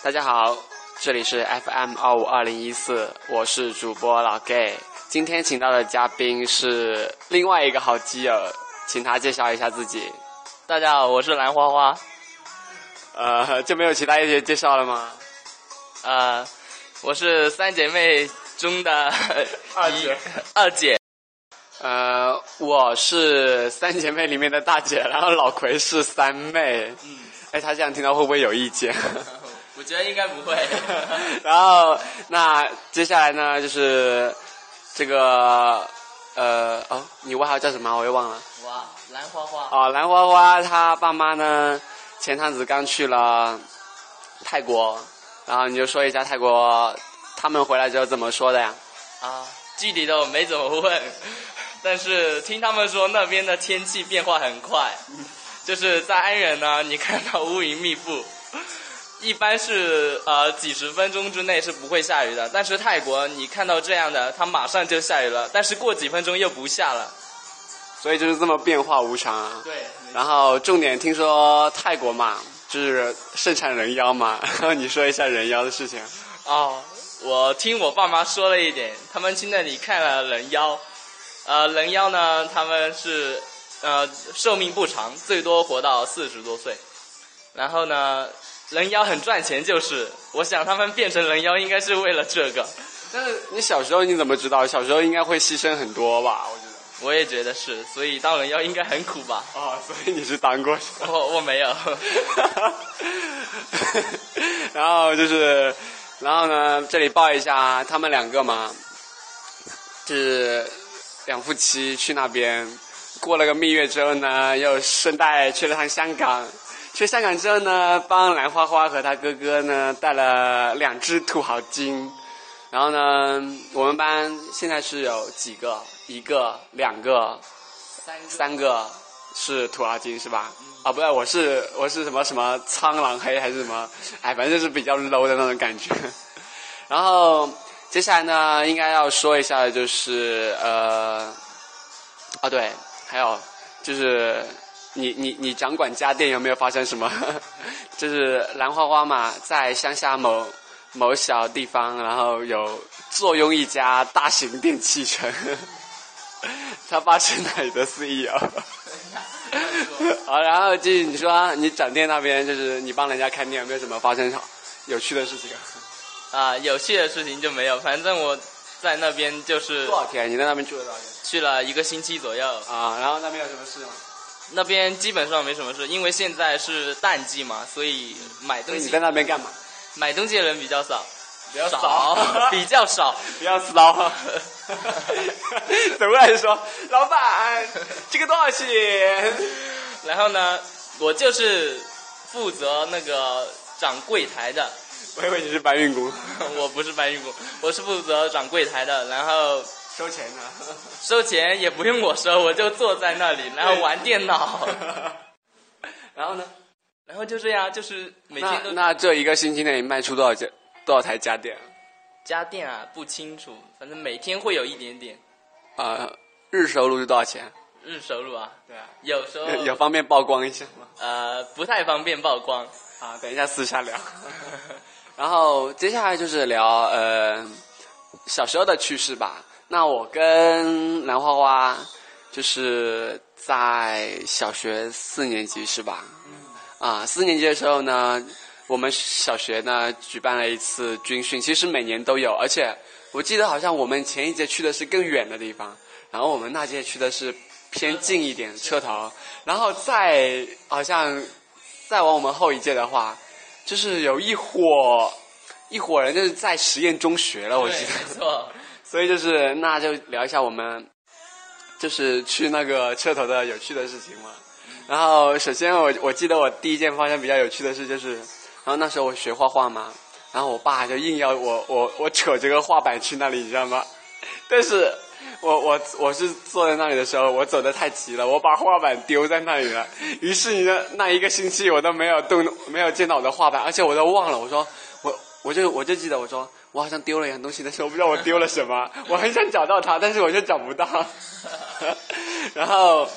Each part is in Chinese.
大家好，这里是 FM 二五二零一四，我是主播老 gay。今天请到的嘉宾是另外一个好基友，请他介绍一下自己。大家好，我是兰花花。呃，就没有其他一些介绍了吗？呃，我是三姐妹中的 二姐二姐。呃，我是三姐妹里面的大姐，然后老葵是三妹。嗯，哎，他这样听到会不会有意见？我觉得应该不会。然后，那接下来呢，就是这个呃，哦，你外号叫什么？我又忘了。哇，兰花花。哦，兰花花她爸妈呢，前阵子刚去了泰国，然后你就说一下泰国他们回来之后怎么说的呀？啊，具体的我没怎么问，但是听他们说那边的天气变化很快，就是在安仁呢，你看到乌云密布，一般是呃几十分钟之内是不会下雨的，但是泰国你看到这样的，它马上就下雨了，但是过几分钟又不下了。所以就是这么变化无常啊。对，然后重点听说泰国嘛，就是盛产人妖嘛，然 后你说一下人妖的事情。哦，我听我爸妈说了一点，他们去那里看了人妖，呃，人妖呢，他们是呃寿命不长，最多活到四十多岁。然后呢，人妖很赚钱，就是我想他们变成人妖应该是为了这个，但是你小时候你怎么知道？小时候应该会牺牲很多吧？我也觉得是，所以当人妖应该很苦吧？哦，所以你是当过。我我没有，然后就是，然后呢，这里报一下，他们两个嘛，是两夫妻去那边过了个蜜月之后呢，又顺带去了趟香港。去香港之后呢，帮兰花花和他哥哥呢带了两只土豪金。然后呢，我们班现在是有几个？一个、两个、三三个是土豪金是吧？啊，不对，我是我是什么什么苍狼黑还是什么？哎，反正就是比较 low 的那种感觉。然后接下来呢，应该要说一下的就是呃，啊对，还有就是你你你掌管家电有没有发生什么？就是兰花花嘛，在乡下某某小地方，然后有坐拥一家大型电器城。他爸是哪里的 CEO？好，然后继续你说你展店那边就是你帮人家开店，有没有什么发生有趣的事情？啊，有趣的事情就没有，反正我在那边就是多少天？你在那边住了多少天？去了一个星期左右。啊，然后那边有什么事吗？那边基本上没什么事，因为现在是淡季嘛，所以买东西你在那边干嘛？买东西的人比较少，比较少，比较少。比较骚。走过来说，老板，这个多少钱？然后呢，我就是负责那个掌柜台的，我以为你是搬运工，我不是搬运工，我是负责掌柜台的。然后收钱呢。收钱也不用我收，我就坐在那里，然后玩电脑。然后呢？然后就这样，就是每天都那这一个星期内卖出多少件多少台家电？家电啊，不清楚，反正每天会有一点点啊、日收入是多少钱？日收入啊。对啊，有时候有方便曝光一下吗？呃不太方便曝光。啊，等一下私下聊。然后接下来就是聊呃小时候的趣事吧。那我跟兰花花就是在小学四年级是吧？啊，四年级的时候呢，我们小学呢举办了一次军训，其实每年都有，而且我记得好像我们前一届去的是更远的地方，然后我们那届去的是偏近一点车头，然后再好像再往我们后一届的话，就是有一伙一伙人就是在实验中学了，我记，得。没错。所以就是那就聊一下我们就是去那个车头的有趣的事情嘛。然后首先我我记得我第一件发生比较有趣的事就是，然后那时候我学画画嘛，然后我爸就硬要我我我扯这个画板去那里，你知道吗？但是我我我是坐在那里的时候，我走的太急了，我把画板丢在那里了。于是你的那一个星期我都没有动，没有见到我的画板，而且我都忘了。我说我我就我就记得我说我好像丢了一样东西，但是我不知道我丢了什么。我很想找到它，但是我就找不到。然后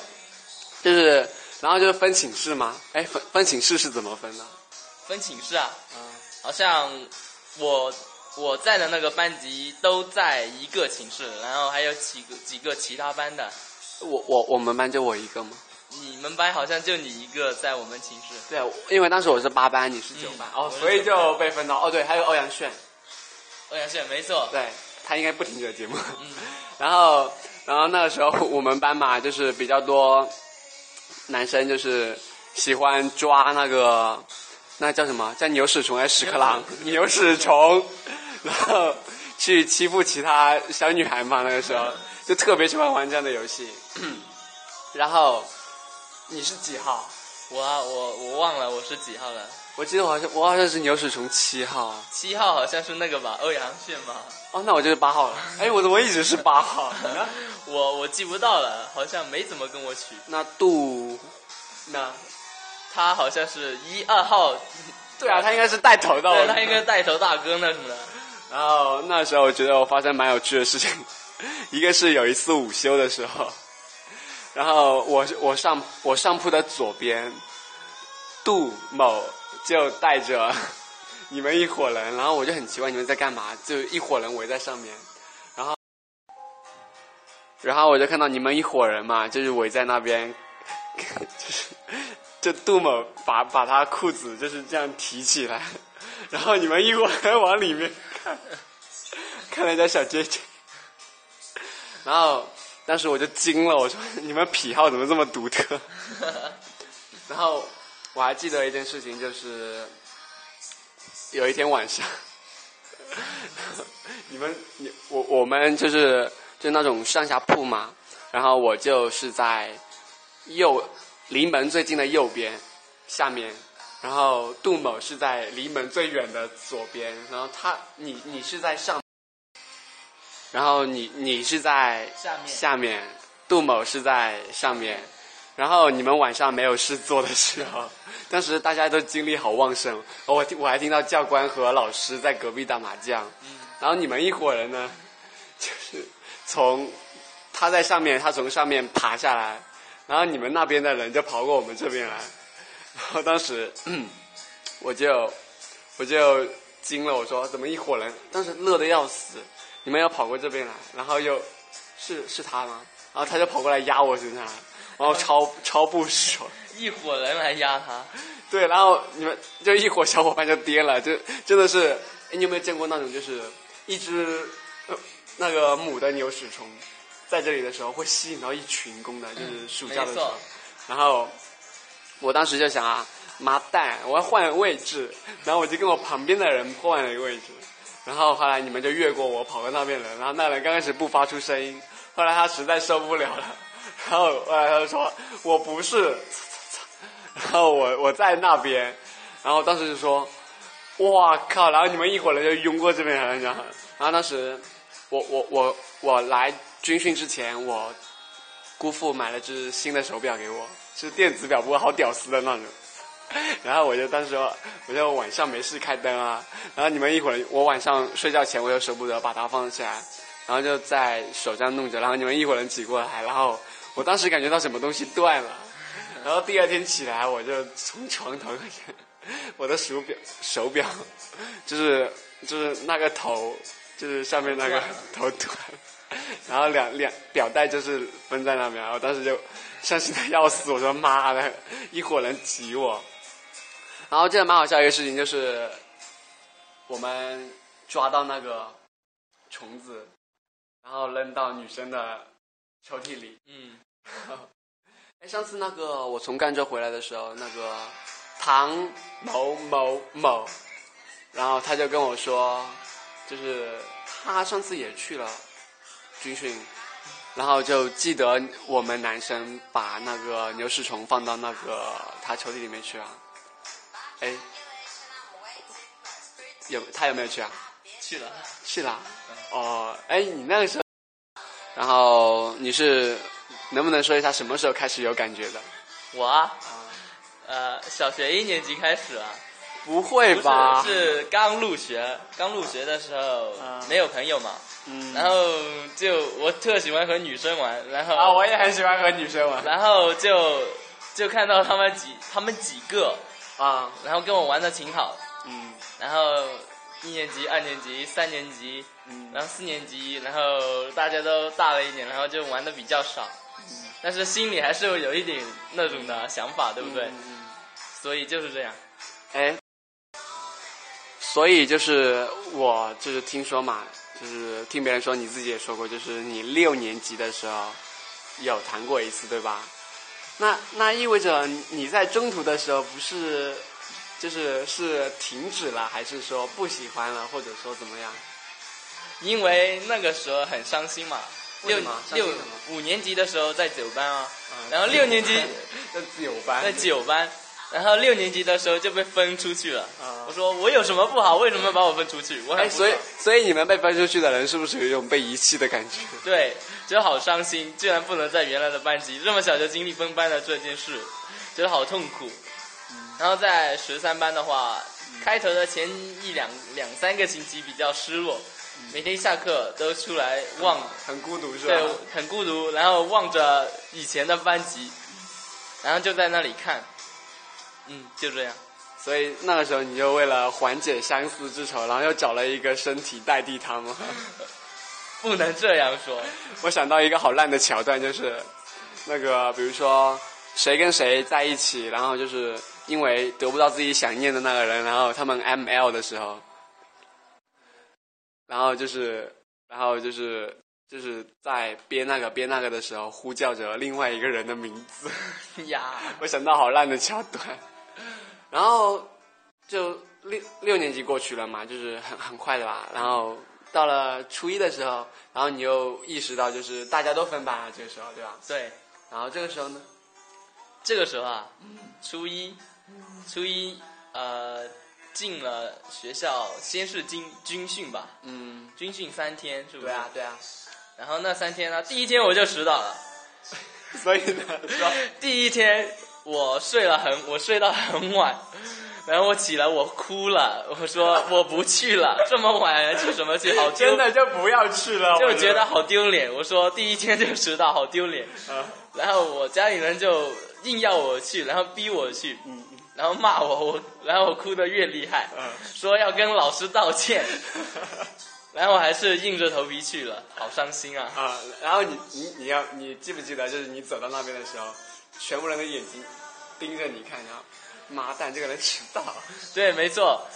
就是然后就是分寝室嘛，哎，分分寝室是怎么分的？分寝室啊，好像我我在的那个班级都在一个寝室，然后还有几个几个其他班的。我我我们班就我一个吗？你们班好像就你一个在我们寝室。对啊，因为当时我是八班，你是九班，哦，所以就被分到。哦，对，还有欧阳炫，欧阳炫，没错。对他应该不听这个节目。嗯，然后，然后那个时候我们班嘛，就是比较多男生，就是喜欢抓那个那叫什么？叫牛屎虫还是屎壳郎？牛屎虫，然后去欺负其他小女孩嘛。那个时候 就特别喜欢玩这样的游戏。然后你是几号？我啊，我我忘了我是几号了。我记得我好像我好像是牛屎虫七号。七号好像是那个吧，欧阳炫吧？哦，那我就是八号了。哎，我怎么一直是八号？我我记不到了，好像没怎么跟我取。那杜，那他好像是一二号，对啊，他应该是带头的。对他应该带头大哥那什么的。然后那时候我觉得我发生蛮有趣的事情，一个是有一次午休的时候，然后我我上我上铺的左边，杜某就带着 你们一伙人，然后我就很奇怪你们在干嘛，就一伙人围在上面，然后然后我就看到你们一伙人嘛，就是围在那边，就 是就杜某把把他裤子就是这样提起来，然后你们一伙人 往里面看，看了一家小姐姐，然后当时我就惊了，我说你们癖好怎么这么独特？然后我还记得一件事情，就是有一天晚上，你们你我我们就是就那种上下铺嘛，然后我就是在右离门最近的右边下面，然后杜某是在离门最远的左边，然后他你你是在上，然后你你是在下面。下面，杜某是在上面，然后你们晚上没有事做的时候，当时大家都精力好旺盛，我听我还听到教官和老师在隔壁打麻将，然后你们一伙人呢，就是从他在上面，他从上面爬下来，然后你们那边的人就跑过我们这边来，然后当时我就我就惊了，我说怎么一伙人，当时乐得要死，你们要跑过这边来，然后又是是他吗？然后他就跑过来压我身上，然后超 超不爽。一伙人来压他，对，然后你们就一伙小伙伴就跌了，就真的是，哎，你有没有见过那种就是一只、呃、那个母的牛屎虫在这里的时候会吸引到一群公的，就是暑假的时候然后我当时就想啊，妈蛋，我要换位置，然后我就跟我旁边的人换了一个位置，然后后来你们就越过我跑到那边了，然后那人刚开始不发出声音，后来他实在受不了了，然后后来他就说我不是。然后我我在那边，然后当时就说，哇靠！然后你们一伙人就拥过这边来，你知道吗？然后当时我我我我来军训之前，我姑父买了只新的手表给我，是电子表，不过好屌丝的那种。然后我就当时我就晚上没事开灯啊，然后你们一会儿我晚上睡觉前我又舍不得把它放起来，然后就在手这样弄着，然后你们一会能挤过来，然后我当时感觉到什么东西断了。然后第二天起来，我就从床头看见我的手表，手表就是就是那个头，就是上面那个头断，然后两两表带就是分在那边，然后当时就伤心的要死，我说妈的，一伙人挤我。然后这个蛮好笑一个事情就是，我们抓到那个虫子，然后扔到女生的抽屉里。嗯，哎，上次那个我从赣州回来的时候，那个唐某某某，然后他就跟我说，就是他上次也去了军训，然后就记得我们男生把那个牛屎虫放到那个他抽屉里面去了。哎，有他有没有去啊？去了。去了。哦，哎，你那个时候，然后你是能不能说一下什么时候开始有感觉的？我啊，呃，小学一年级开始啊，不会吧？是是刚入学，刚入学的时候啊。没有朋友嘛，嗯。然后就我特喜欢和女生玩，然后啊，我也很喜欢和女生玩。然后就就看到他们几他们几个，啊，然后跟我玩的挺好，嗯。然后一年级、二年级、三年级，嗯。然后四年级，然后大家都大了一点，然后就玩的比较少，嗯。但是心里还是有一点那种的想法，对不对？所以就是这样。哎，所以就是我就是听说嘛，就是听别人说，你自己也说过，就是你六年级的时候有谈过一次，对吧？那那意味着你在中途的时候不是就是是停止了，还是说不喜欢了，或者说怎么样？因为那个时候很伤心嘛，六六五年级的时候在九班啊，嗯。然后六年级 在九班，在九班，然后六年级的时候就被分出去了。啊我说我有什么不好？为什么把我分出去？我很哎，不所以所以你们被分出去的人是不是有一种被遗弃的感觉？对，觉得好伤心，居然不能在原来的班级，这么小就经历分班的这件事，觉得好痛苦。然后在十三班的话，开头的前一两两三个星期比较失落，每天下课都出来望，很孤独是吧？对，很孤独，然后望着以前的班级，然后就在那里看，嗯，就这样。所以那个时候你就为了缓解相思之愁，然后又找了一个身体代替他吗？不能这样说，我想到一个好烂的桥段，就是那个比如说谁跟谁在一起，然后就是因为得不到自己想念的那个人，然后他们 M L 的时候，然后就是然后就是就是在编那个编那个的时候呼叫着另外一个人的名字。呀，我想到好烂的桥段，然后就六六年级过去了嘛，就是很很快的吧。然后到了初一的时候，然后你又意识到就是大家都分班了，这个时候对吧？对，然后这个时候呢，这个时候啊，初一，初一，呃，进了学校，先是军军训吧，嗯，军训三天，是不是？对啊，然后那三天呢，第一天我就迟到了，所以呢，说 第一天我睡了很，我睡到很晚，然后我起来我哭了，我说 我不去了，这么晚去什么去，好丢真的就不要去了，就觉得好丢脸。我说第一天就迟到，好丢脸。啊，然后我家里人就硬要我去，然后逼我去，嗯然后骂我，我然后我哭得越厉害，嗯说要跟老师道歉，然后我还是硬着头皮去了，好伤心啊！啊，然后你你你要你记不记得，就是你走到那边的时候，全部人的眼睛盯着你看，然后妈蛋，这个人迟到。对，没错，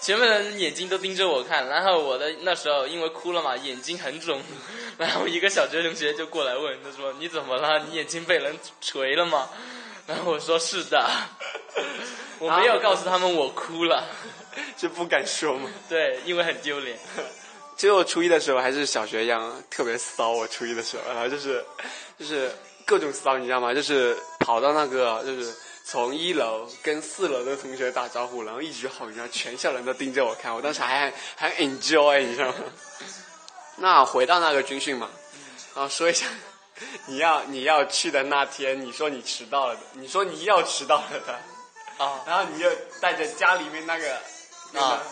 全部人眼睛都盯着我看，然后我的那时候因为哭了嘛，眼睛很肿，然后一个小学同学就过来问，他说你怎么了？你眼睛被人锤了吗？然后我说是的，我没有告诉他们我哭了，就不敢说嘛？对，因为很丢脸。其实我初一的时候还是小学一样，特别骚。我初一的时候，然后就是就是各种骚，你知道吗？就是跑到那个就是从一楼跟四楼的同学打招呼，然后一直吼，然后全校人都盯着我看，我当时还还很 enjoy，你知道吗？那回到那个军训嘛，然后说一下你要你要去的那天，你说你迟到了的，你说你要迟到了的，啊然后你就带着家里面那个啊，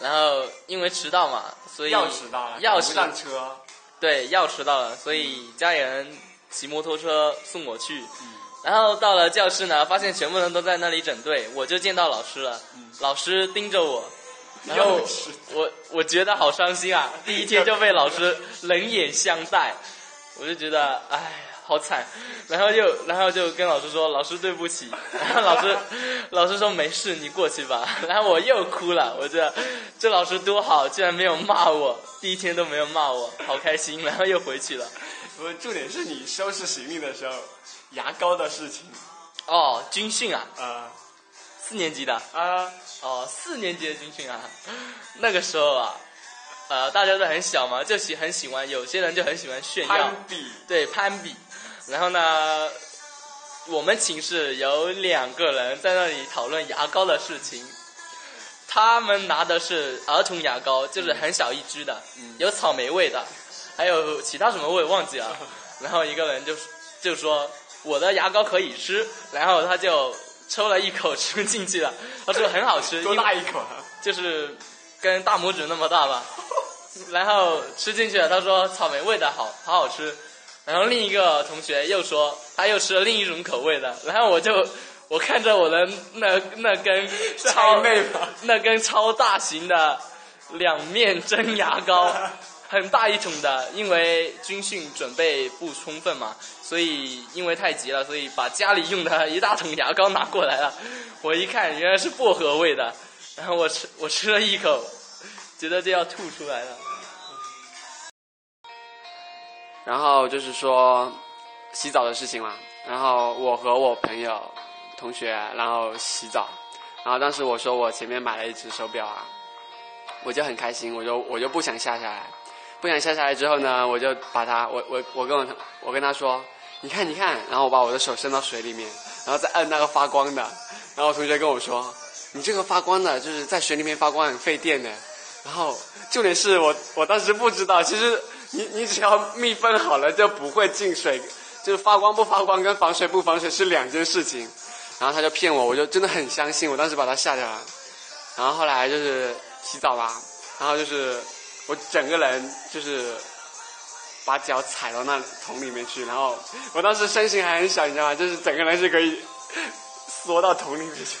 然后因为迟到嘛，所以要迟到了，要迟上车。对要迟到了，所以家里人骑摩托车送我去。然后到了教室呢，发现全部人都在那里整队，我就见到老师了。老师盯着我，然后我我觉得好伤心啊！第一天就被老师冷眼相待，我就觉得哎，好惨。然后就然后就跟老师说：“老师对不起。”然后老师老师说：“没事，你过去吧。”然后我又哭了，我觉得这老师多好，居然没有骂我，第一天都没有骂我，好开心。然后又回去了。不，重点是你收拾行李的时候，牙膏的事情。哦，军训啊，啊四年级的。啊，哦，四年级的军训啊，那个时候啊，呃，大家都很小嘛，就喜很喜欢，有些人就很喜欢炫耀攀，比。对，攀比。然后呢，我们寝室有两个人在那里讨论牙膏的事情，他们拿的是儿童牙膏，就是很小一支的，嗯有草莓味的。还有其他什么我也忘记了。然后一个人就就说我的牙膏可以吃，然后他就抽了一口 吃进去了，他说很好吃，多大一口啊？就是跟大拇指那么大吧。然后吃进去了，他说草莓味的好好好吃。然后另一个同学又说他又吃了另一种口味的，然后我就我看着我的那那根超那根超大型的两面真牙膏，很大一桶的，因为军训准备不充分嘛，所以因为太急了，所以把家里用的一大桶牙膏拿过来了。我一看原来是薄荷味的，然后我吃我吃了一口，觉得就要吐出来了。然后就是说洗澡的事情嘛，然后我和我朋友、同学，然后洗澡，然后当时我说我前面买了一只手表啊，我就很开心，我就我就不想下下来，不想下下来之后呢，我就把它，我我我跟我我跟他说，你看你看，然后我把我的手伸到水里面，然后再摁那个发光的，然后我同学跟我说，你这个发光的，就是在水里面发光很费电的，然后重点是我我当时不知道，其实你你只要密封好了就不会进水，就是发光不发光跟防水不防水是两件事情。然后他就骗我，我就真的很相信，我当时把它下掉了。然后后来就是洗澡嘛，然后就是我整个人就是把脚踩到那桶里面去，然后我当时身形还很小，你知道吗？就是整个人是可以缩到桶里面去。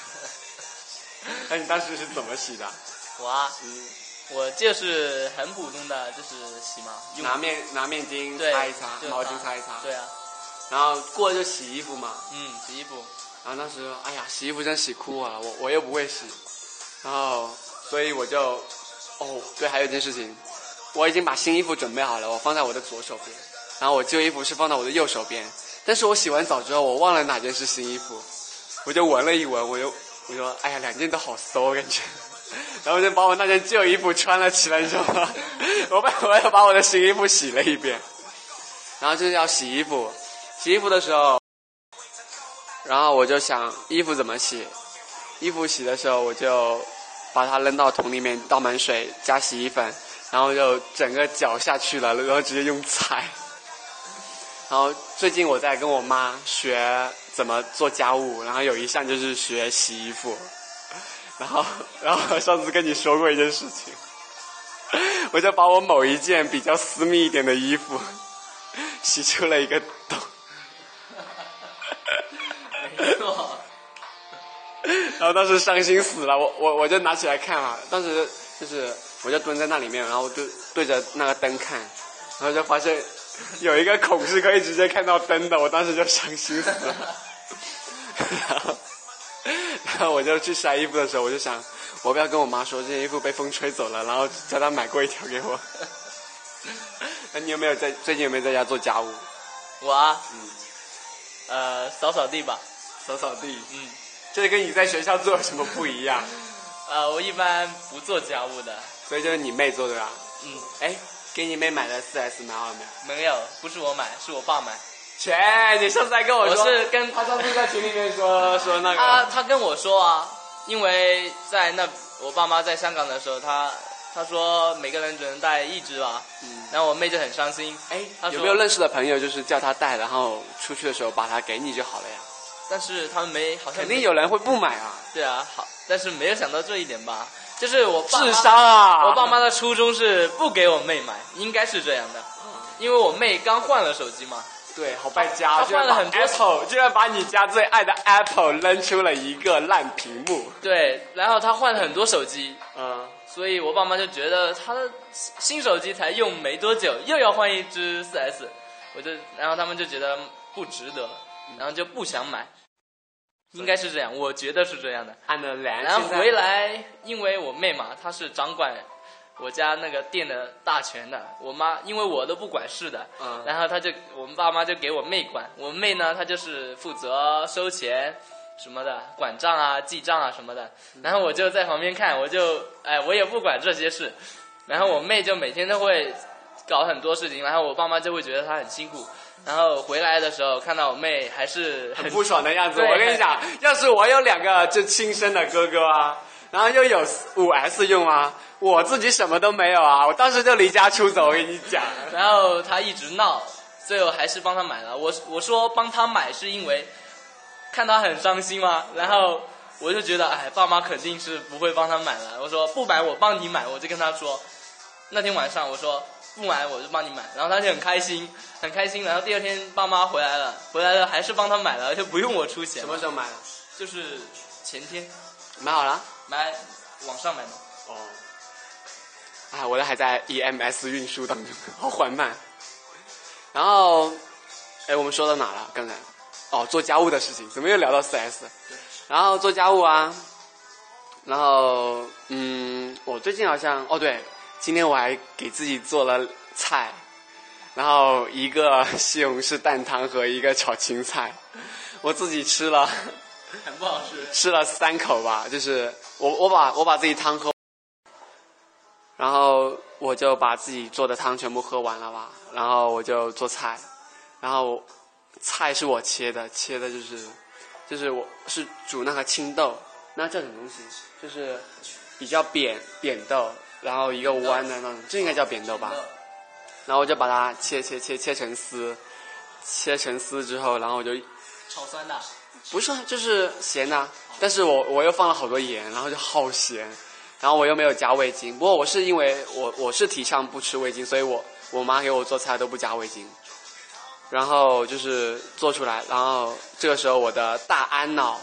那 你当时是怎么洗的？我啊，我就是很普通的，就是洗嘛，用拿面拿面巾擦一擦，毛巾擦一擦，对啊，然后过了就洗衣服嘛。嗯，洗衣服。然后当时哎呀，洗衣服真洗哭我了，我我又不会洗，然后所以我就哦对，还有一件事情，我已经把新衣服准备好了，我放在我的左手边，然后我旧衣服是放在我的右手边，但是我洗完澡之后，我忘了哪件是新衣服，我就闻了一闻，我就我说哎呀，两件都好馊感觉。然后就把我那件旧衣服穿了起来，你知道吗？我把我又把我的新衣服洗了一遍，然后就是要洗衣服，洗衣服的时候，然后我就想衣服怎么洗，衣服洗的时候我就把它扔到桶里面，倒满水加洗衣粉，然后就整个搅下去了，然后直接用踩。然后最近我在跟我妈学怎么做家务，然后有一项就是学洗衣服。然后，然后上次跟你说过一件事情，我就把我某一件比较私密一点的衣服洗出了一个洞。没错，然后当时伤心死了，我我我就拿起来看嘛，当时就是我就蹲在那里面，然后对对着那个灯看，然后就发现有一个孔是可以直接看到灯的，我当时就伤心死了。然后，然后我就去晒衣服的时候，我就想，我不要跟我妈说这件衣服被风吹走了，然后叫她买过一条给我。那 你有没有在最近有没有在家做家务？我啊，呃，扫扫地吧，扫扫地，嗯，这跟你在学校做有什么不一样？呃，我一般不做家务的，所以就是你妹做的啊？嗯，哎，给你妹买的四 S 买好了没有？没有，不是我买，是我爸买。切，你上次还跟我说，我是跟他上次在群里面说 说那个，他他跟我说啊，因为在那我爸妈在香港的时候，他他说每个人只能带一只吧，嗯，然后我妹就很伤心，哎，有没有认识的朋友就是叫他带，然后出去的时候把它给你就好了呀？但是他们没好像肯定有人会不买啊，对啊，好，但是没有想到这一点吧，就是我爸妈智商啊！我爸妈的初衷是不给我妹买，应该是这样的，因为我妹刚换了手机嘛，对，好败家，他换了很多 Apple，居然把你家最爱的 Apple 扔出了一个烂屏幕。对，然后她换了很多手机，嗯，所以我爸妈就觉得他的新手机才用没多久，又要换一只 4S，我就，然后他们就觉得不值得，然后就不想买，应该是这样，我觉得是这样的。然后回来，因为我妹嘛，她是掌管我家那个店的大权的，我妈因为我都不管事的，嗯。然后她就我们爸妈就给我妹管，我妹呢她就是负责收钱什么的，管账啊、记账啊什么的，然后我就在旁边看，我就哎我也不管这些事，然后我妹就每天都会搞很多事情，然后我爸妈就会觉得她很辛苦，然后回来的时候看到我妹还是很不爽的样子。我跟你讲，要是我有两个就亲生的哥哥啊，然然后又有五 S 用啊，我自己什么都没有啊，我当时就离家出走，我跟你讲。然后他一直闹，最后还是帮他买了。我我说帮他买是因为看他很伤心嘛，然后我就觉得哎，爸妈肯定是不会帮他买了。我说不买我帮你买，我就跟他说，那天晚上我说不买我就帮你买，然后他就很开心，很开心。然后第二天爸妈回来了，回来了还是帮他买了，而且不用我出钱。什么时候买的？就是前天买好了。买网上买的。哦。哎，我的还在 EMS 运输当中，好缓慢。然后，哎，我们说到哪了？刚才，哦，做家务的事情，怎么又聊到 4S？然后做家务啊，然后，嗯，我最近好像，哦对，今天我还给自己做了菜，然后一个西红柿蛋汤和一个炒青菜，我自己吃了，很不好吃。吃了三口吧，就是我我把我把自己汤喝。然后我就把自己做的汤全部喝完了吧，然后我就做菜，然后菜是我切的，切的就是就是我是煮那个青豆，那叫什么东西？就是比较扁扁豆，然后一个弯的那种，这应该叫扁豆吧？然后我就把它切切切切成丝，切成丝之后，然后我就炒酸的。不是，就是咸的，但是我我又放了好多盐，然后就好咸。然后我又没有加味精，不过我是因为我我是提倡不吃味精，所以我我妈给我做菜都不加味精。然后就是做出来，然后这个时候我的大安脑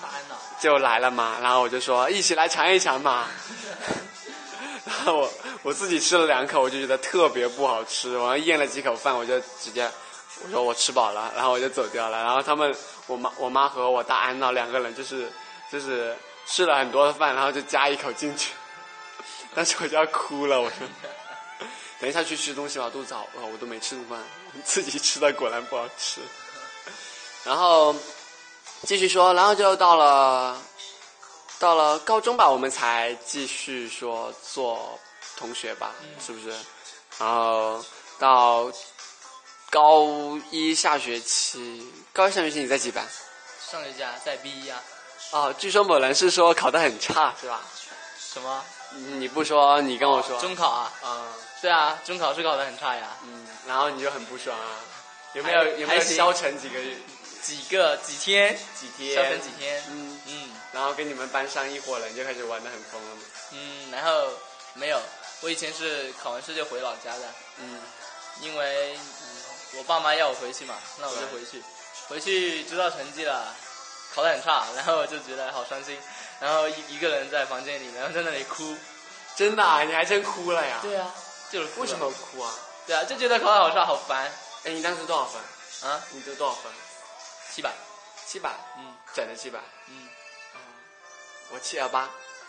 大安脑就来了嘛，然后我就说一起来尝一尝嘛。然 后我我自己吃了两口，我就觉得特别不好吃，然后咽了几口饭，我就直接我说我吃饱了，然后我就走掉了。然后他们我妈我妈和我大安脑两个人就是就是。吃了很多的饭，然后就加一口进去，当时我就要哭了。我说：“等一下去吃东西吧，肚子好饿，我都没吃午饭，自己吃的果然不好吃。”然后继续说，然后就到了到了高中吧，我们才继续说做同学吧，是不是？然后到高一下学期，高一下学期你在几班？上学期啊，在 B 一啊。哦，据说某人是说考得很差，是吧？什么？你不说，你跟我说。中考啊？嗯，对啊，中考是考得很差呀。嗯，然后你就很不爽啊？有没有有没有消沉几个月？几个几天？几天？消沉几天？嗯嗯。然后跟你们班上一伙人就开始玩得很疯了嘛？嗯，然后没有，我以前是考完试就回老家的。嗯。因为我爸妈要我回去嘛，那我就回去。回去知道成绩了。考得很差，然后就觉得好伤心，然后一一个人在房间里，然后在那里哭，真的，啊，你还真哭了呀？对啊，就是为什么哭啊？对啊，就觉得考得好差，好烦。哎，你当时多少分？啊？你得多少分？七百，七百，嗯，整的七百，嗯，我七幺八，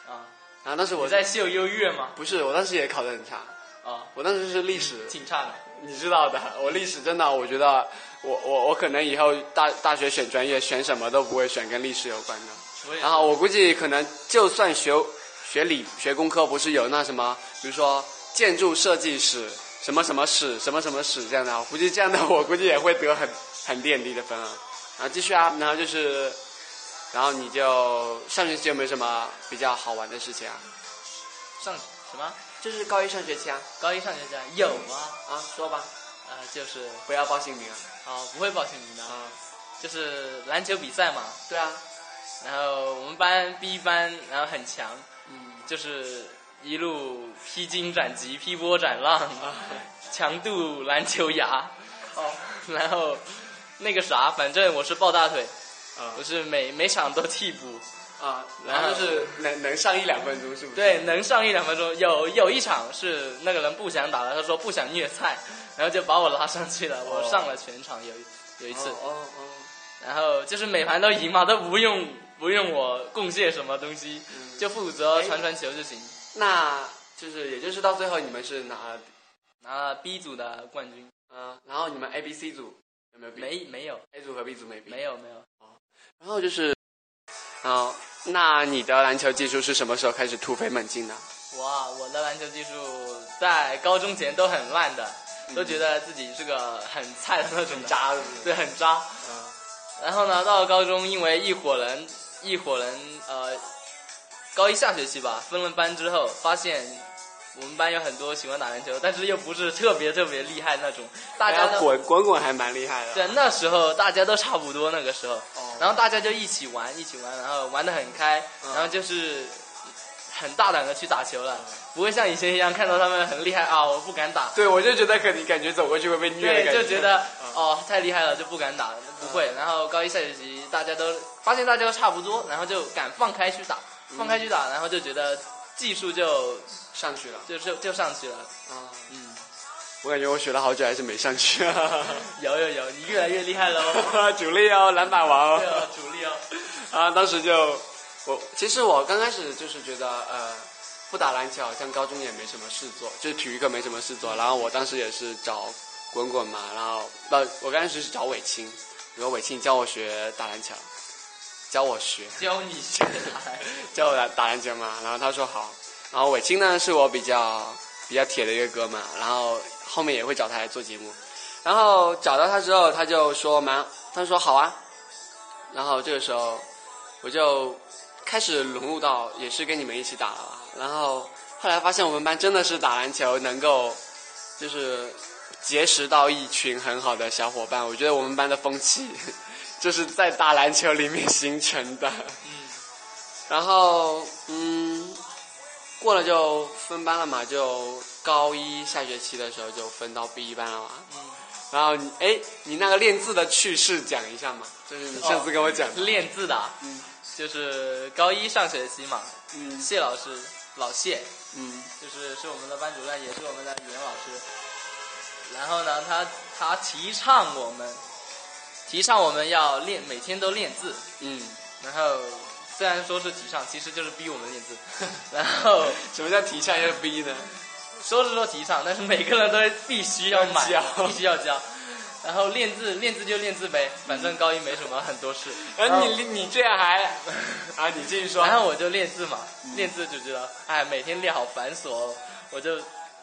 啊，然后当时我在秀优越吗？不是，我当时也考得很差，啊，我当时是历史，挺差的，你知道的，我历史真的，我觉得。我我我可能以后大大学选专业选什么都不会选跟历史有关的，然后我估计可能就算学学理学工科，不是有那什么，比如说建筑设计史什么什么史什么什么史这样的，我估计这样的我估计也会得很很低很低的分啊。然后继续啊，然后就是，然后你就上学期有没有什么比较好玩的事情啊？上什么？就是高一上学期啊。高一上学期啊？有啊啊，说吧。呃，就是不要报姓名啊。哦，不会报姓名的，啊就是篮球比赛嘛。对啊，然后我们班 B 班，然后很强，嗯，就是一路披荆斩棘、劈波斩浪，啊强度篮球牙。哦，然后那个啥，反正我是抱大腿，啊，我是每每场都替补。啊，然后就是能能上一两分钟，是不是？对，能上一两分钟。有有一场是那个人不想打了，他说不想虐菜，然后就把我拉上去了，我上了全场。有有一次，哦哦，然后就是每盘都赢嘛，都不用不用我贡献什么东西，就负责传传球就行。那就是也就是到最后你们是拿了拿了 B 组的冠军，嗯，然后你们 A、B、C 组有没有？没没有，A 组和 B 组没比。没有没有。哦，然后就是，啊。那你的篮球技术是什么时候开始突飞猛进的？哇，我的篮球技术在高中前都很烂的，都觉得自己是个很菜的那种渣，对，很渣。嗯。然后呢，到了高中，因为一伙人，一伙人呃，高一下学期吧，分了班之后，发现我们班有很多喜欢打篮球，但是又不是特别特别厉害那种，大家滚滚滚还蛮厉害的。对，那时候大家都差不多，那个时候，哦然后大家就一起玩，一起玩，然后玩的很开，嗯然后就是很大胆的去打球了，不会像以前一样看到他们很厉害啊，我不敢打，对，我就觉得可能感觉走过去会被虐的对，感就觉得嗯哦太厉害了就不敢打，不会。然后高一下学期大家都发现大家都差不多，然后就敢放开去打，嗯放开去打，然后就觉得技术就上去了。就就就上去了。我感觉我学了好久还是没上去。有有有，你越来越厉害喽。主力哦，篮板王对哦。哦，主力哦。啊，当时就我其实我刚开始就是觉得呃，不打篮球好像高中也没什么事做，就是体育课没什么事做。然后我当时也是找滚滚嘛，然后那我刚开始是找伟清，然后伟清教我学打篮球，教我学。教你学教我打打篮球嘛，然后他说好，然后伟清呢是我比较比较铁的一个哥们，然后后面也会找他来做节目，然后找到他之后，他就说蛮，他说好啊，然后这个时候我就开始融入到也是跟你们一起打了吧，然后后来发现我们班真的是打篮球能够就是结识到一群很好的小伙伴，我觉得我们班的风气就是在打篮球里面形成的。然后嗯，过了就分班了嘛，就高一下学期的时候就分到 B 一班了嘛。嗯然后你哎，你那个练字的趣事讲一下嘛，就是你上次跟我讲的。练字的啊，嗯就是高一上学期嘛，嗯谢老师老谢，嗯就是是我们的班主任，也是我们的语文老师。然后呢，他他提倡我们，提倡我们要练，每天都练字。嗯，然后虽然说是提倡，其实就是逼我们练字。然后什么叫提倡要逼呢？说是说提倡，但是每个人都必须要买，必须要教。然后练字，练字就练字呗，反正高一没什么很多事。然后你你这样还啊，你继续说。然后我就练字嘛，练字就知道，哎，每天练好繁琐哦，我就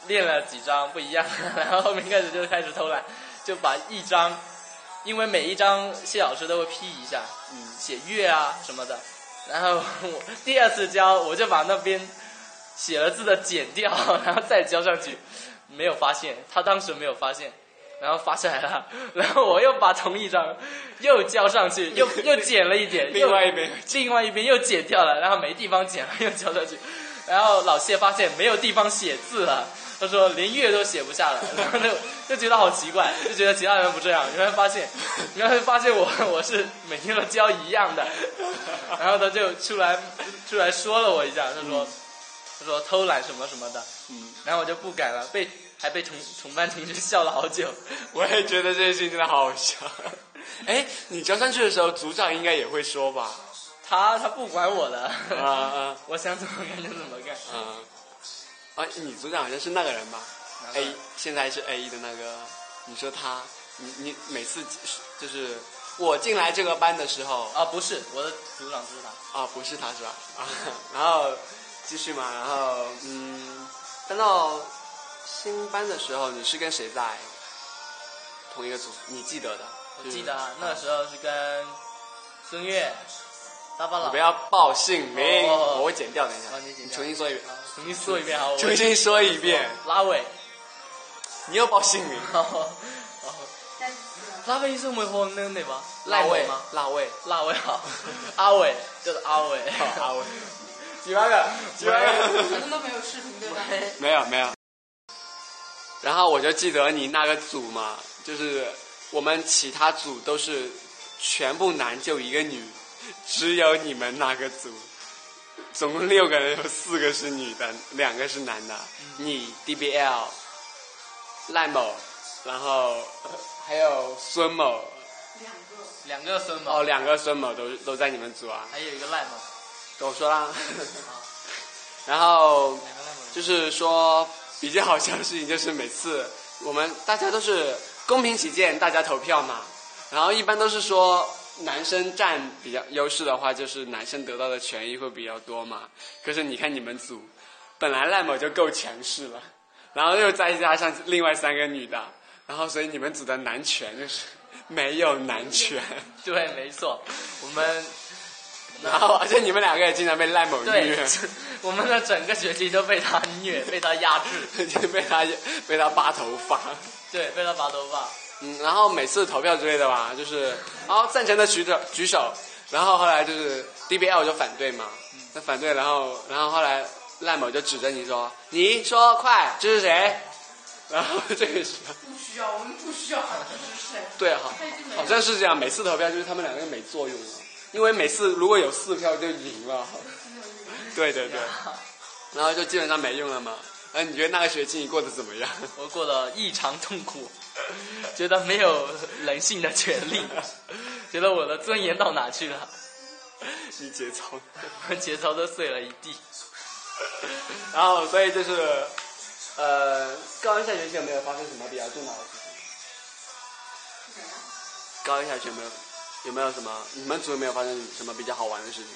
练了几张不一样，然后后面开始就开始偷懒，就把一张，因为每一张谢老师都会批一下，嗯写月啊什么的，然后我第二次交我就把那边写了字的剪掉，然后再交上去，没有发现，他当时没有发现。然后发下来了，然后我又把同一张又交上去，又又剪了一点，另外一边另外一边又剪掉了，然后没地方剪了，又交上去。然后老谢发现没有地方写字了，他说连月都写不下来，然后就就觉得好奇怪，就觉得其他人不这样。原来发现，原来发现我 我是每天都交一样的，然后他就出来出来说了我一下，他说、他说偷懒什么什么的，嗯，然后我就不改了，被还被同同班同学笑了好久。我也觉得这件事情真的好好笑。哎，你交上去的时候，组长应该也会说吧？他他不管我的，啊啊我想怎么干就怎么干。啊！啊，女组长好像是那个人吧？A 现在是 A 的那个，你说他，你你每次就是我进来这个班的时候啊，不是，我的组长不是他。啊，不是他是吧？啊，然后继续嘛，然后嗯，搬到新班的时候，你是跟谁在同一个组？你记得的？我记得啊那时候是跟孙悦、大巴老。你不要报姓名，我会剪掉。等一下，重新说一遍，啊重新说一遍好，我重新说一遍。拉伟。你又报姓名？然后，拉伟是梅花那那吧？赖伟吗？？辣味。拉伟好，阿伟就是阿伟。阿伟。几万个？几万个？反正都没有视频对吧？没有没有。然后我就记得你那个组嘛，就是我们其他组都是全部男就一个女，只有你们那个组，总共六个人有四个是女的，两个是男的。你 DBL，赖某，然后呃还有孙某，两个。两个孙某哦，两个孙某都都在你们组啊。还有一个赖某。跟我说啦。啊，然后。就是说比较好笑的事情，就是每次我们大家都是公平起见，大家投票嘛。然后一般都是说男生占比较优势的话，就是男生得到的权益会比较多嘛。可是你看你们组，本来赖某就够强势了，然后又再加上另外三个女的，然后所以你们组的男权就是没有男权。对，没错，我们然后而且你们两个也经常被赖某虐，，我们的整个学期都被他虐，被他压制，被他被他扒头发。对，被他拔头发。嗯，然后每次投票之类的吧，就是然后赞成的举手举手，然后后来就是 DBL 就反对嘛，那反对，然后然后后来赖某就指着你说，你说快，这是谁？然后这个是，不需要，我们不需要这是谁？对，好，好像是这样，每次投票就是他们两个没作用了，因为每次如果有四票就赢了，对对对，然后就基本上没用了嘛。哎，你觉得那个学期你过得怎么样？我过得异常痛苦，觉得没有人性的权利，觉得我的尊严到哪去了？你节操。节操都碎了一地。然后，所以就是，呃，高一下学期有没有发生什么比较重大的事情？高一下学期没有有没有什么你们组有没有发生什么比较好玩的事情？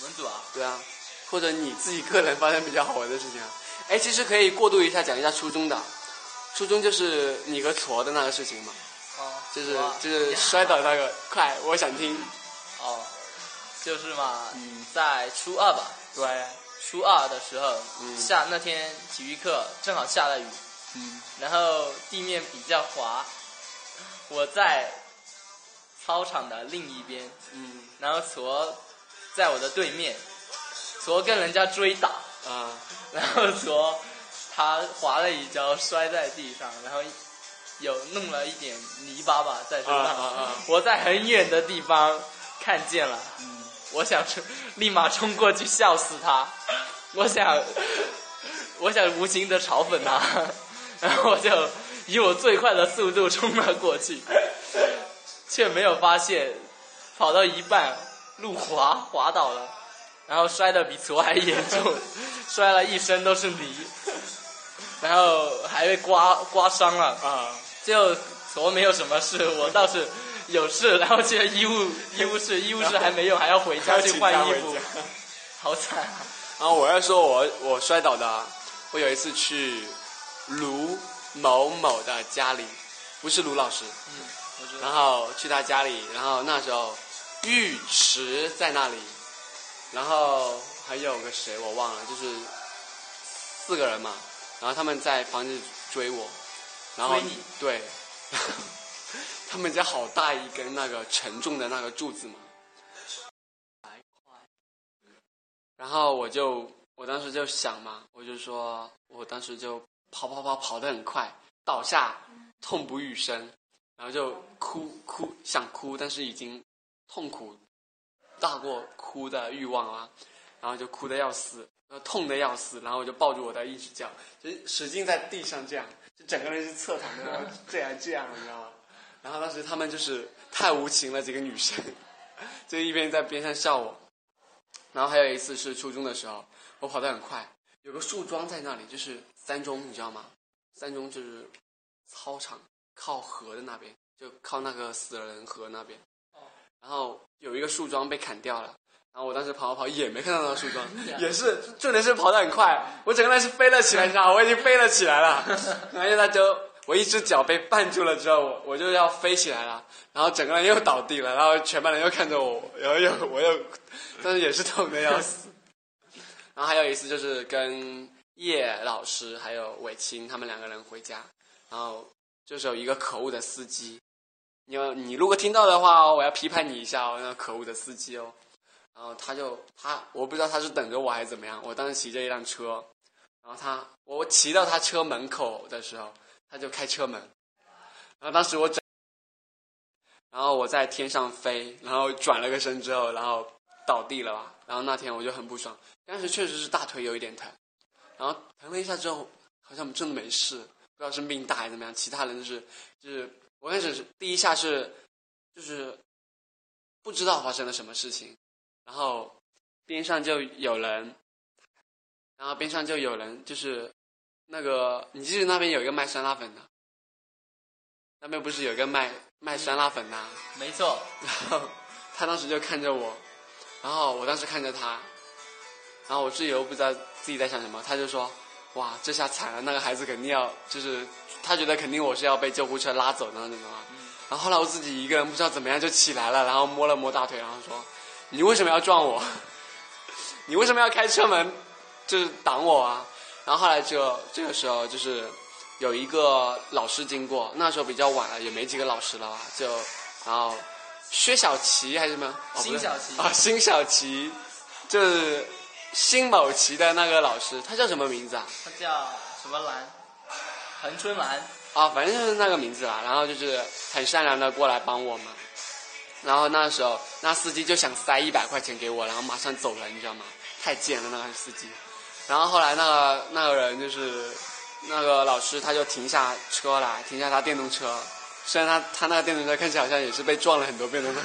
我们组啊，对啊，或者你自己个人发生比较好玩的事情啊？哎，其实可以过渡一下讲一下初中的，初中就是你和矬的那个事情嘛，哦，就是就是摔倒那个，快，我想听。哦，就是嘛，嗯在初二吧，对，初二的时候，嗯。下那天体育课正好下了雨，嗯。然后地面比较滑，我在操场的另一边，嗯。然后矬在我的对面，矬跟人家追打，啊然后说他滑了一跤摔在地上，然后有弄了一点泥巴吧在身上，啊啊啊。我在很远的地方看见了，嗯我想冲立马冲过去笑死他，我想我想无情的嘲讽他，然后我就以我最快的速度冲了过去，却没有发现跑到一半路滑滑倒了，然后摔得比矬还严重，摔了一身都是泥，然后还被刮刮伤了。啊！就矬没有什么事，我倒是有事，然后去了医务医务室，医务室还没用，还要回家去换衣服，好惨啊！然后我要说我我摔倒的啊，我有一次去卢某某的家里，不是卢老师，嗯，我知然。后去他家里，然后那时候浴池在那里，然后还有个谁我忘了，就是四个人嘛，然后他们在房子追我，然后对，他们家好大一根那个沉重的那个柱子嘛，然后我就我当时就想嘛，我就说我当时就跑跑跑跑得很快，倒下痛不欲生，然后就哭哭想哭，但是已经痛苦大过哭的欲望啊，然后就哭得要死，然后痛得要死，然后我就抱住我的一只脚，就使劲在地上这样，就整个人是侧躺的，这样这样，你知道吗？然后当时他们就是太无情了，几个女生，就一边在边上笑我。然后还有一次是初中的时候，我跑得很快，有个树桩在那里，就是三中，你知道吗？三中就是操场靠河的那边，就靠那个死人河那边。然后有一个树桩被砍掉了，然后我当时跑跑跑也没看到那个树桩，也是重点是跑得很快，我整个人是飞了起来，你知道吗，我已经飞了起来了，然后他就我一只脚被绊住了之后，我我就要飞起来了，然后整个人又倒地了，然后全班人又看着我，然后又我又，但是也是痛的要死。然后还有一次就是跟叶老师还有伟清他们两个人回家，然后就是有一个可恶的司机，你要你如果听到的话哦，我要批判你一下哦，那可恶的司机哦。然后他就他我不知道他是等着我还是怎么样，我当时骑着一辆车，然后他我骑到他车门口的时候，他就开车门，然后当时我整，然后我在天上飞，然后转了个身之后，然后倒地了吧，然后那天我就很不爽，当时确实是大腿有一点疼，然后疼了一下之后，好像真的没事，不知道是命大还是怎么样，其他人就是就是我开始是第一下是就是不知道发生了什么事情，然后边上就有人，然后边上就有人就是那个你记得那边有一个卖酸辣粉的，那边不是有一个卖卖酸辣粉的啊、没错，然后他当时就看着我，然后我当时看着他，然后我自己又不知道自己在想什么，他就说：“哇，这下惨了，那个孩子肯定要就是他觉得肯定我是要被救护车拉走的那种啊。然后后来我自己一个人不知道怎么样就起来了，然后摸了摸大腿，然后说：“你为什么要撞我？你为什么要开车门就是挡我啊？然后后来就这个时候就是有一个老师经过，那时候比较晚了，也没几个老师了吧？就然后薛小琪还是什么？辛晓琪啊，辛晓琪就是辛某琪的那个老师，他叫什么名字啊？他叫什么兰？恒春兰。啊，反正就是那个名字啦。然后就是很善良的过来帮我嘛。然后那时候那司机就想塞一百块钱给我，然后马上走了，你知道吗？太贱了那个司机。然后后来那个那个人就是那个老师，他就停下车来，停下他电动车。虽然他他那个电动车看起来好像也是被撞了很多遍的那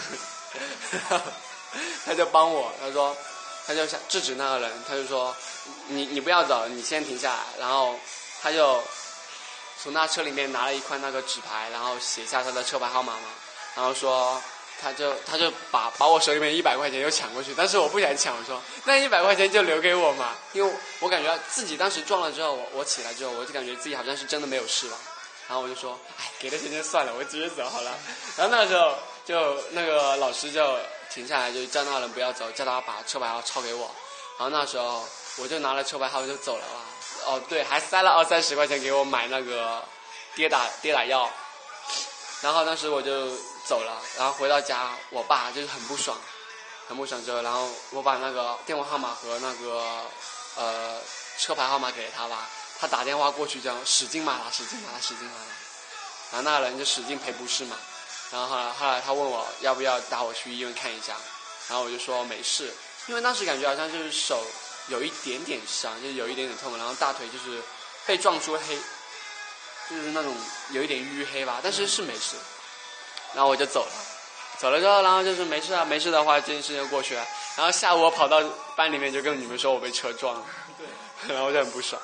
种，他就帮我，他说他就想制止那个人，他就说你你不要走，你先停下来。然后他就从那车里面拿了一块那个纸牌，然后写下他的车牌号码嘛，然后说他就他就把把我手里面一百块钱又抢过去，但是我不想抢，我说那一百块钱就留给我嘛，因为我感觉自己当时撞了之后，我我起来之后，我就感觉自己好像是真的没有事了，然后我就说，哎，给了钱就算了，我直接走好了。然后那个时候就那个老师就停下来，就叫那人不要走，叫他把车牌号抄给我。然后那时候我就拿了车牌号就走了吧。哦，对，还塞了二三十块钱给我买那个跌打跌打药。然后当时我就走了，然后回到家，我爸就是很不爽，很不爽之后，然后我把那个电话号码和那个呃车牌号码给他吧，他打电话过去这样使劲骂他，使劲骂他，使劲骂他，然后那个人就使劲赔不是嘛，然后后来后来他问我要不要带我去医院看一下，然后我就说没事，因为当时感觉好像就是手有一点点伤，就是有一点点痛，然后大腿就是被撞出黑，就是那种有一点淤黑吧，但是是没事。然后我就走了，走了之后，然后就是没事啊，没事的话，这件事情就过去了。然后下午我跑到班里面就跟你们说我被车撞了，对，然后就很不爽。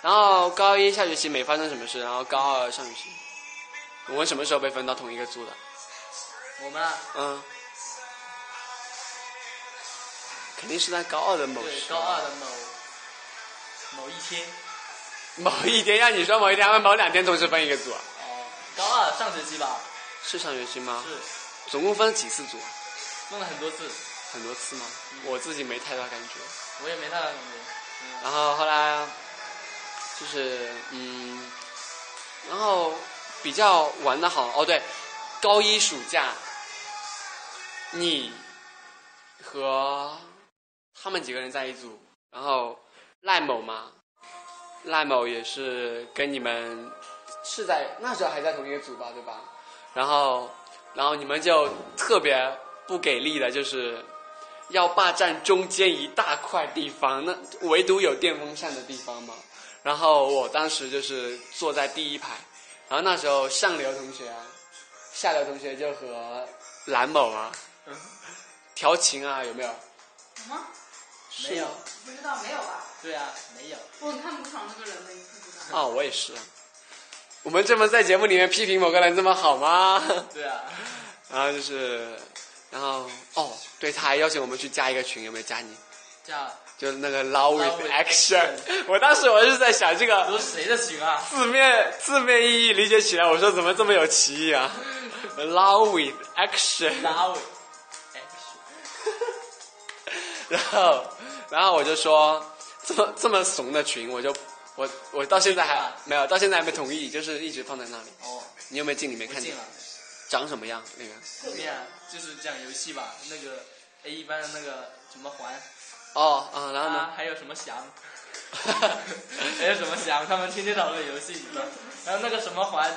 然后高一下学期没发生什么事，然后高二上学期，我们什么时候被分到同一个组的？我们啊，嗯，肯定是在高二的某对时高二的某某一天，某一天，让你说某一天，他们某两天同时分一个组啊？哦，高二上学期吧，是上学期吗？是总共分了几次组啊？分了很多次，很多次吗？我自己没太大感觉。我也没太大感觉。嗯，然后后来就是嗯，然后比较玩的好哦，对，高一暑假，你和他们几个人在一组，然后赖某嘛，赖某也是跟你们是在那时候还在同一个组吧，对吧？然后然后你们就特别不给力的，就是要霸占中间一大块地方，那唯独有电风扇的地方嘛。然后我当时就是坐在第一排，然后那时候上流同学、下流同学就和蓝某啊调情啊，有没有？什么？没有，不知道，没有吧？对啊，没有。我很看不爽那个人的，你不知道。啊，我也是。我们这么在节目里面批评某个人这么好吗？对啊，然后就是，然后哦，对，他还邀请我们去加一个群，有没有加你？叫就是那个 Love with with Action。我当时我是在想这个都是谁的群啊？字面字面意义理解起来，我说怎么这么有歧义啊？Love with Action。然后，然后我就说这么这么怂的群，我就我我到现在还没有，到现在还没同意，就是一直放在那里。哦，你有没有进里面看见。长什么样？那个？里面就是讲游戏吧，那个 A 一班的那个什么环，哦啊，然后呢？啊，还有什么翔，还有什么翔，他们天天讨论游戏，然后那个什么环，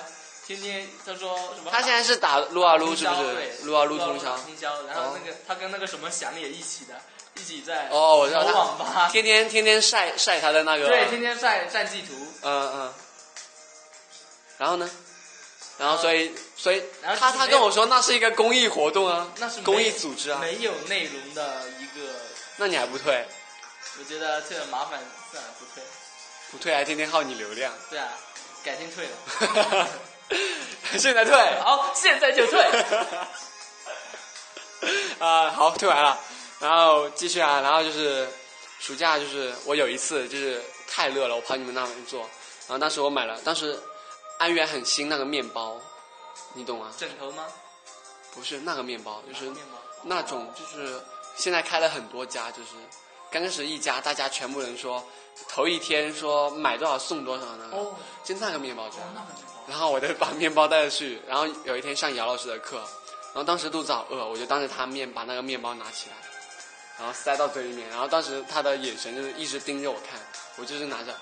天天他说什么，他现在是打撸啊撸是不是对？撸啊撸通通宵。通宵，然后那个他跟那个什么翔也一起的，一起在哦，我知道某网吧他，天天天天晒晒他的那个。对，天天晒战绩图，嗯嗯。然后呢？然后所以所以他他跟我说那是一个公益活动啊，那是没公益组织啊，没有内容的一个，那你还不退？我觉得这个麻烦算了，不退，不退还天天耗你流量，对啊，改天退了，现在退。好，现在就退。啊、好，退完了，然后继续啊，然后就是暑假，就是我有一次就是太热了，我跑你们那边做，然后当时我买了，当时安源很新那个面包，你懂吗？枕头吗？不是那个面包，就是。那种就是现在开了很多家，就是刚开始一家，大家全部人说头一天说买多少送多少呢，哦就那个面包车。那很。然后我就把面包带着去，然后有一天上姚老师的课，然后当时肚子好饿，我就当着他面把那个面包拿起来，然后塞到嘴里面，然后当时他的眼神就是一直盯着我看，我就是拿着，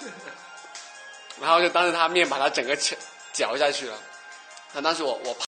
然后就当着他面把它整个嚼嚼下去了，那当时我我。